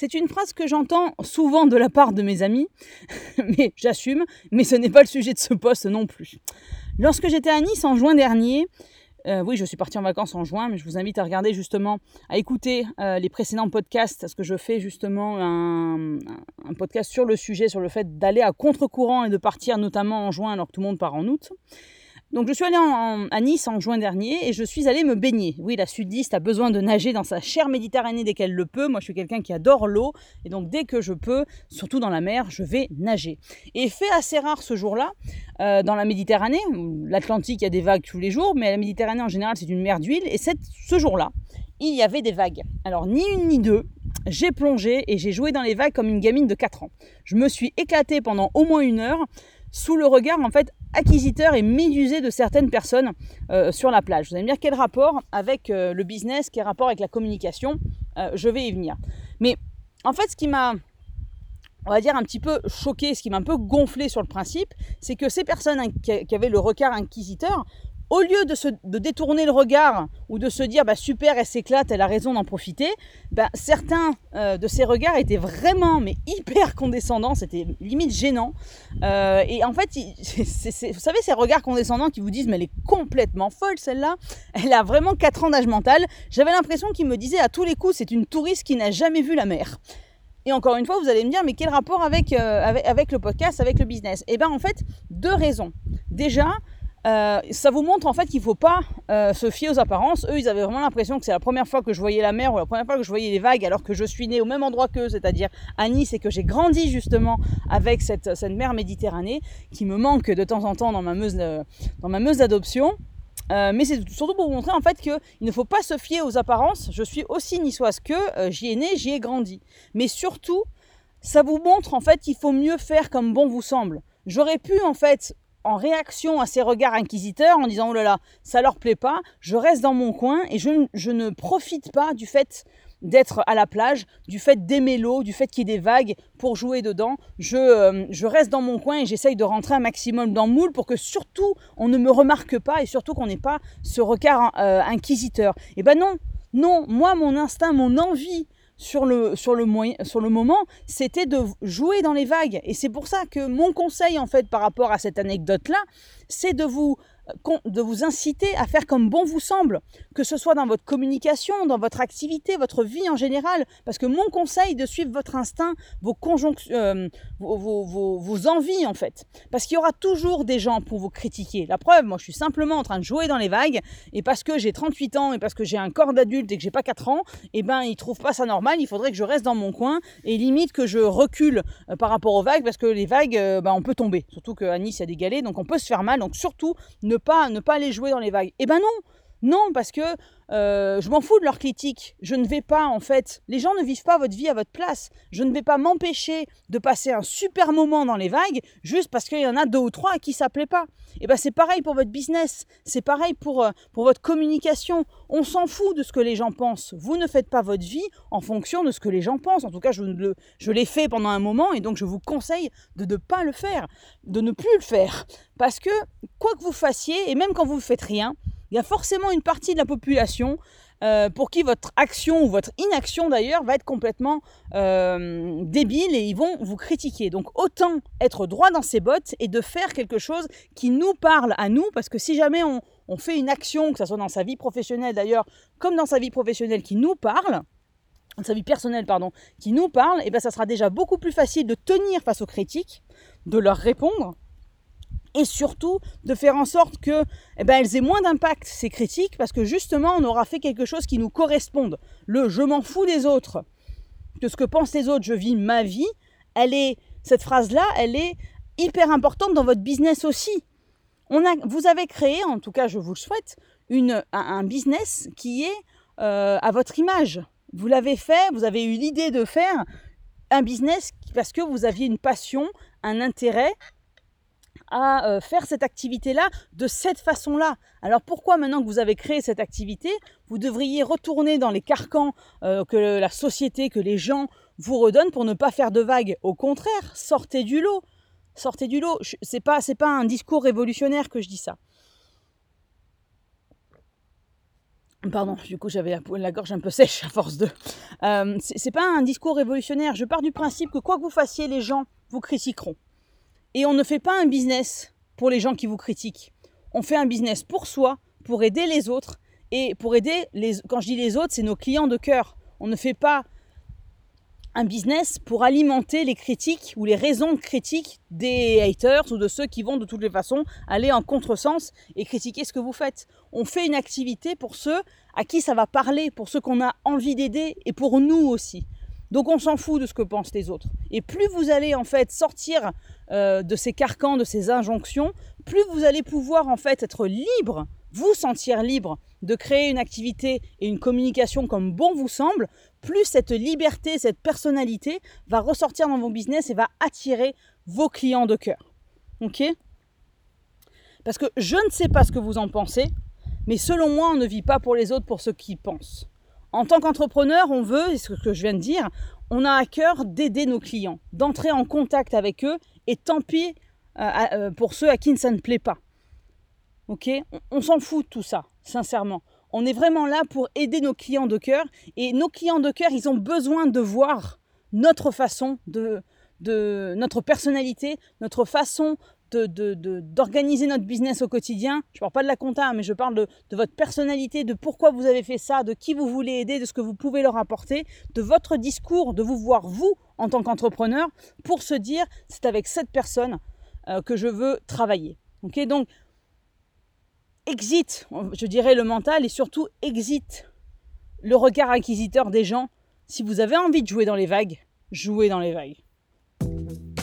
C'est une phrase que j'entends souvent de la part de mes amis, mais j'assume, mais ce n'est pas le sujet de ce poste non plus. Lorsque j'étais à Nice en juin dernier, euh, oui, je suis partie en vacances en juin, mais je vous invite à regarder justement, à écouter euh, les précédents podcasts, parce que je fais justement un, un podcast sur le sujet, sur le fait d'aller à contre-courant et de partir notamment en juin alors que tout le monde part en août. Donc je suis allée à Nice en juin dernier et je suis allée me baigner. Oui, la sudiste a besoin de nager dans sa chère Méditerranée dès qu'elle le peut. Moi, je suis quelqu'un qui adore l'eau et donc dès que je peux, surtout dans la mer, je vais nager. Et fait assez rare ce jour-là, euh, dans la Méditerranée, l'Atlantique, il y a des vagues tous les jours, mais la Méditerranée en général, c'est une mer d'huile. Et ce jour-là, il y avait des vagues. Alors ni une ni deux, j'ai plongé et j'ai joué dans les vagues comme une gamine de 4 ans. Je me suis éclatée pendant au moins une heure sous le regard en fait acquisiteur et médusé de certaines personnes euh, sur la plage. Vous allez me dire quel rapport avec euh, le business, quel rapport avec la communication, euh, je vais y venir. Mais en fait, ce qui m'a, on va dire, un petit peu choqué, ce qui m'a un peu gonflé sur le principe, c'est que ces personnes qui avaient le regard inquisiteur au lieu de, se, de, détourner le regard ou de se dire bah, super, elle s'éclate, elle a raison d'en profiter, bah, certains euh, de ces regards étaient vraiment mais hyper condescendants, c'était limite gênant. Euh, et en fait, vous savez, ces regards condescendants qui vous disent mais elle est complètement folle celle-là, elle a vraiment 4 ans d'âge mental. J'avais l'impression qu'ils me disaient à tous les coups c'est une touriste qui n'a jamais vu la mer. Et encore une fois, vous allez me dire, mais quel rapport avec, euh, avec, avec, le podcast, avec le business? Eh bien, en fait, deux raisons. Déjà, euh, ça vous montre en fait qu'il ne faut pas euh, se fier aux apparences. Eux, ils avaient vraiment l'impression que c'est la première fois que je voyais la mer ou la première fois que je voyais les vagues, alors que je suis né au même endroit qu'eux, c'est-à-dire à Nice, et que j'ai grandi justement avec cette, mer Méditerranée qui me manque de temps en temps dans ma meuse, dans ma meuse d'adoption. Euh, mais c'est surtout pour vous montrer en fait qu'il ne faut pas se fier aux apparences. Je suis aussi niçoise que j'y ai né, j'y ai grandi. Mais surtout, ça vous montre en fait qu'il faut mieux faire comme bon vous semble. J'aurais pu en fait en réaction à ces regards inquisiteurs en disant oh là là, ça leur plaît pas, je reste dans mon coin et je, je ne profite pas du fait d'être à la plage, du fait d'aimer l'eau, du fait qu'il y ait des vagues pour jouer dedans. Je, euh, je reste dans mon coin et j'essaye de rentrer un maximum dans le moule pour que surtout on ne me remarque pas et surtout qu'on n'ait pas ce regard euh, inquisiteur. Et eh ben non, non, moi mon instinct, mon envie sur le, sur le, moyen, sur le moment, c'était de jouer dans les vagues. Et c'est pour ça que mon conseil, en fait, par rapport à cette anecdote-là, c'est de vous de vous inciter à faire comme bon vous semble, que ce soit dans votre communication, dans votre activité, votre vie en général. Parce que mon conseil de suivre votre instinct, vos euh, vos, vos, vos, envies en fait. Parce qu'il y aura toujours des gens pour vous critiquer. La preuve, moi je suis simplement en train de jouer dans les vagues et parce que j'ai 38 ans et parce que j'ai un corps d'adulte et que j'ai pas 4 ans, et eh ben ils trouvent pas ça normal. Il faudrait que je reste dans mon coin et limite que je recule euh, par rapport aux vagues parce que les vagues, euh, ben, on peut tomber. Surtout qu'à Nice il y a des galets donc on peut se faire mal. Donc surtout ne pas, ne pas aller jouer dans les vagues. Eh ben non, non, parce que euh, je m'en fous de leur critique. Je ne vais pas, en fait, les gens ne vivent pas votre vie à votre place. Je ne vais pas m'empêcher de passer un super moment dans les vagues juste parce qu'il y en a deux ou trois à qui ça plaît pas. Et eh ben c'est pareil pour votre business, c'est pareil pour, euh, pour votre communication. On s'en fout de ce que les gens pensent. Vous ne faites pas votre vie en fonction de ce que les gens pensent. En tout cas, je, le, je l'ai fait pendant un moment et donc je vous conseille de ne pas le faire, de ne plus le faire. Parce que quoi que vous fassiez, et même quand vous ne faites rien, il y a forcément une partie de la population euh, pour qui votre action ou votre inaction d'ailleurs va être complètement euh, débile et ils vont vous critiquer. Donc autant être droit dans ses bottes et de faire quelque chose qui nous parle à nous, parce que si jamais on, fait une action, que ce soit dans sa vie professionnelle d'ailleurs, comme dans sa vie professionnelle qui nous parle, dans sa vie personnelle, pardon, qui nous parle, et eh bien ça sera déjà beaucoup plus facile de tenir face aux critiques, de leur répondre, et surtout de faire en sorte que eh ben, elles aient moins d'impact ces critiques parce que justement on aura fait quelque chose qui nous corresponde. Le je m'en fous des autres, de ce que pensent les autres, je vis ma vie, elle est cette phrase là, elle est hyper importante dans votre business aussi. On a, vous avez créé, en tout cas je vous le souhaite, un, business qui est euh, à votre image. Vous l'avez fait, vous avez eu l'idée de faire un business parce que vous aviez une passion, un intérêt à euh, faire cette activité-là de cette façon-là. Alors pourquoi maintenant que vous avez créé cette activité, vous devriez retourner dans les carcans euh, que la société, que les gens vous redonnent pour ne pas faire de vagues Au contraire, sortez du lot. Sortez du lot. C'est pas, c'est pas un discours révolutionnaire que je dis ça. Pardon, du coup j'avais la, gorge un peu sèche à force de. Euh, c'est pas un discours révolutionnaire. Je pars du principe que quoi que vous fassiez, les gens vous critiqueront. Et on ne fait pas un business pour les gens qui vous critiquent. On fait un business pour soi, pour aider les autres. Et pour aider, les, quand je dis les autres, c'est nos clients de cœur. On ne fait pas un business pour alimenter les critiques ou les raisons de critique des haters ou de ceux qui vont de toutes les façons aller en contresens et critiquer ce que vous faites. On fait une activité pour ceux à qui ça va parler, pour ceux qu'on a envie d'aider et pour nous aussi. Donc on s'en fout de ce que pensent les autres. Et plus vous allez en fait sortir euh, de ces carcans, de ces injonctions, plus vous allez pouvoir en fait être libre, vous sentir libre de créer une activité et une communication comme bon vous semble, plus cette liberté, cette personnalité va ressortir dans vos business et va attirer vos clients de cœur. Ok? Parce que je ne sais pas ce que vous en pensez, mais selon moi, on ne vit pas pour les autres, pour ceux qui pensent. En tant qu'entrepreneur, on veut, et ce que je viens de dire, on a à cœur d'aider nos clients, d'entrer en contact avec eux, et tant pis euh, euh, pour ceux à qui ça ne plaît pas. Ok? On, s'en fout de tout ça, sincèrement. On est vraiment là pour aider nos clients de cœur, et nos clients de cœur, ils ont besoin de voir notre façon de, de notre personnalité, notre façon d'organiser notre business au quotidien. Je ne parle pas de la compta, mais je parle de, de, votre personnalité, de pourquoi vous avez fait ça, de qui vous voulez aider, de ce que vous pouvez leur apporter, de votre discours, de vous voir vous en tant qu'entrepreneur pour se dire c'est avec cette personne euh, que je veux travailler. Ok, donc exit, je dirais le mental et surtout exit le regard acquisiteur des gens. Si vous avez envie de jouer dans les vagues, jouez dans les vagues.